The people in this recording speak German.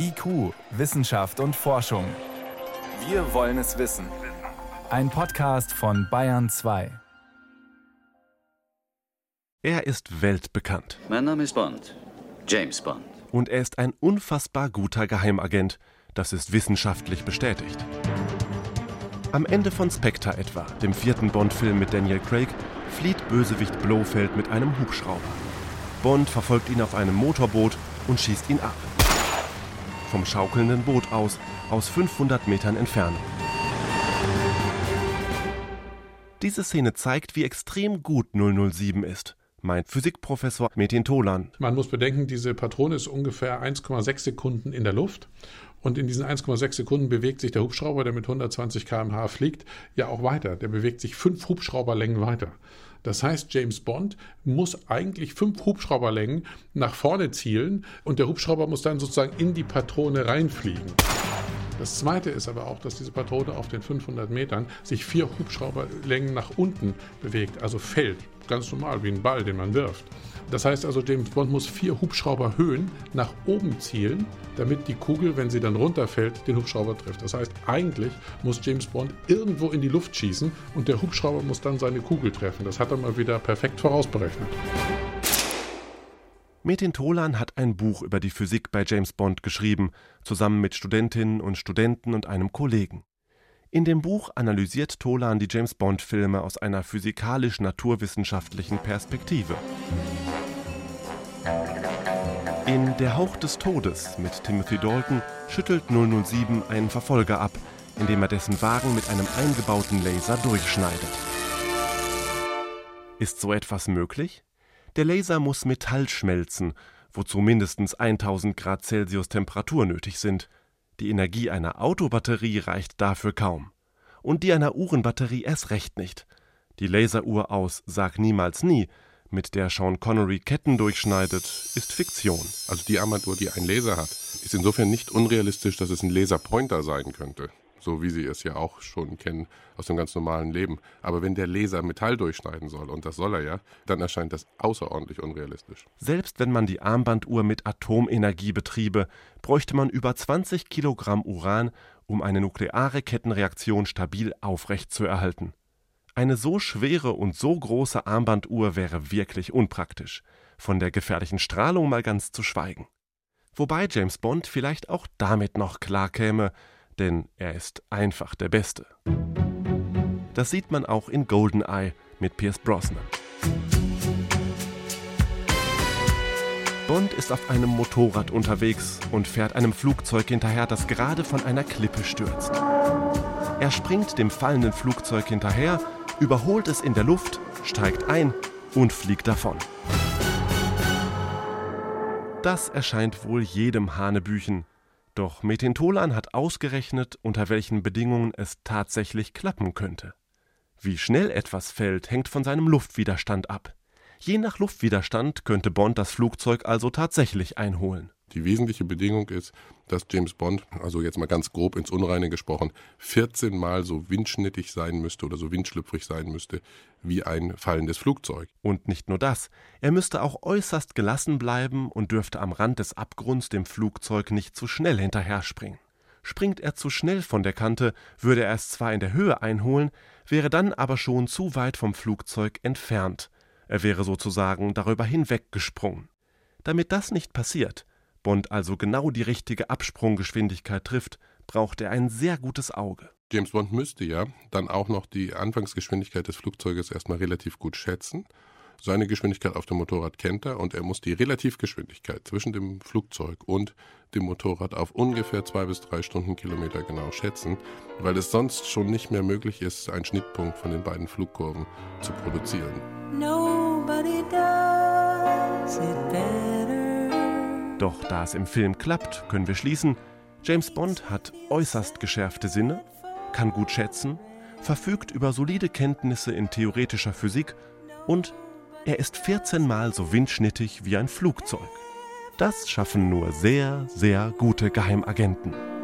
IQ, Wissenschaft und Forschung. Wir wollen es wissen. Ein Podcast von Bayern 2. Er ist weltbekannt. Mein Name ist Bond. James Bond. Und er ist ein unfassbar guter Geheimagent. Das ist wissenschaftlich bestätigt. Am Ende von Spectre etwa, dem vierten Bond-Film mit Daniel Craig, flieht Bösewicht Blofeld mit einem Hubschrauber. Bond verfolgt ihn auf einem Motorboot und schießt ihn ab. Vom schaukelnden Boot aus, aus 500 Metern Entfernung. Diese Szene zeigt, wie extrem gut 007 ist meint Physikprofessor Metin Tolan. Man muss bedenken, diese Patrone ist ungefähr 1,6 Sekunden in der Luft. Und in diesen 1,6 Sekunden bewegt sich der Hubschrauber, der mit 120 km/h fliegt, ja auch weiter. Der bewegt sich fünf Hubschrauberlängen weiter. Das heißt, James Bond muss eigentlich fünf Hubschrauberlängen nach vorne zielen und der Hubschrauber muss dann sozusagen in die Patrone reinfliegen. Das Zweite ist aber auch, dass diese Patrone auf den 500 Metern sich vier Hubschrauberlängen nach unten bewegt, also fällt. Ganz normal, wie ein Ball, den man wirft. Das heißt also, James Bond muss vier Hubschrauberhöhen nach oben zielen, damit die Kugel, wenn sie dann runterfällt, den Hubschrauber trifft. Das heißt, eigentlich muss James Bond irgendwo in die Luft schießen und der Hubschrauber muss dann seine Kugel treffen. Das hat er mal wieder perfekt vorausberechnet. Metin Tolan hat ein Buch über die Physik bei James Bond geschrieben, zusammen mit Studentinnen und Studenten und einem Kollegen. In dem Buch analysiert Tolan die James Bond-Filme aus einer physikalisch-naturwissenschaftlichen Perspektive. In Der Hauch des Todes mit Timothy Dalton schüttelt 007 einen Verfolger ab, indem er dessen Wagen mit einem eingebauten Laser durchschneidet. Ist so etwas möglich? Der Laser muss Metall schmelzen, wozu mindestens 1000 Grad Celsius Temperatur nötig sind. Die Energie einer Autobatterie reicht dafür kaum. Und die einer Uhrenbatterie erst recht nicht. Die Laseruhr aus Sag niemals nie, mit der Sean Connery Ketten durchschneidet, ist Fiktion. Also die Armbanduhr, die einen Laser hat, ist insofern nicht unrealistisch, dass es ein Laserpointer sein könnte so wie Sie es ja auch schon kennen aus dem ganz normalen Leben. Aber wenn der Laser Metall durchschneiden soll, und das soll er ja, dann erscheint das außerordentlich unrealistisch. Selbst wenn man die Armbanduhr mit Atomenergie betriebe, bräuchte man über 20 Kilogramm Uran, um eine nukleare Kettenreaktion stabil aufrechtzuerhalten. Eine so schwere und so große Armbanduhr wäre wirklich unpraktisch, von der gefährlichen Strahlung mal ganz zu schweigen. Wobei James Bond vielleicht auch damit noch klarkäme, denn er ist einfach der Beste. Das sieht man auch in Goldeneye mit Pierce Brosnan. Bond ist auf einem Motorrad unterwegs und fährt einem Flugzeug hinterher, das gerade von einer Klippe stürzt. Er springt dem fallenden Flugzeug hinterher, überholt es in der Luft, steigt ein und fliegt davon. Das erscheint wohl jedem Hanebüchen, doch Metin Tolan hat ausgerechnet, unter welchen Bedingungen es tatsächlich klappen könnte. Wie schnell etwas fällt, hängt von seinem Luftwiderstand ab. Je nach Luftwiderstand könnte Bond das Flugzeug also tatsächlich einholen. Die wesentliche Bedingung ist, dass James Bond, also jetzt mal ganz grob ins Unreine gesprochen, 14 Mal so windschnittig sein müsste oder so windschlüpfrig sein müsste wie ein fallendes Flugzeug. Und nicht nur das, er müsste auch äußerst gelassen bleiben und dürfte am Rand des Abgrunds dem Flugzeug nicht zu schnell hinterher springen. Springt er zu schnell von der Kante, würde er es zwar in der Höhe einholen, wäre dann aber schon zu weit vom Flugzeug entfernt. Er wäre sozusagen darüber hinweggesprungen. Damit das nicht passiert, Bond also genau die richtige Absprunggeschwindigkeit trifft, braucht er ein sehr gutes Auge. James Bond müsste ja dann auch noch die Anfangsgeschwindigkeit des Flugzeuges erstmal relativ gut schätzen. Seine Geschwindigkeit auf dem Motorrad kennt er und er muss die Relativgeschwindigkeit zwischen dem Flugzeug und dem Motorrad auf ungefähr zwei bis drei Stundenkilometer genau schätzen, weil es sonst schon nicht mehr möglich ist, einen Schnittpunkt von den beiden Flugkurven zu produzieren. Nobody does it better. Doch da es im Film klappt, können wir schließen, James Bond hat äußerst geschärfte Sinne, kann gut schätzen, verfügt über solide Kenntnisse in theoretischer Physik und er ist 14 Mal so windschnittig wie ein Flugzeug. Das schaffen nur sehr, sehr gute Geheimagenten.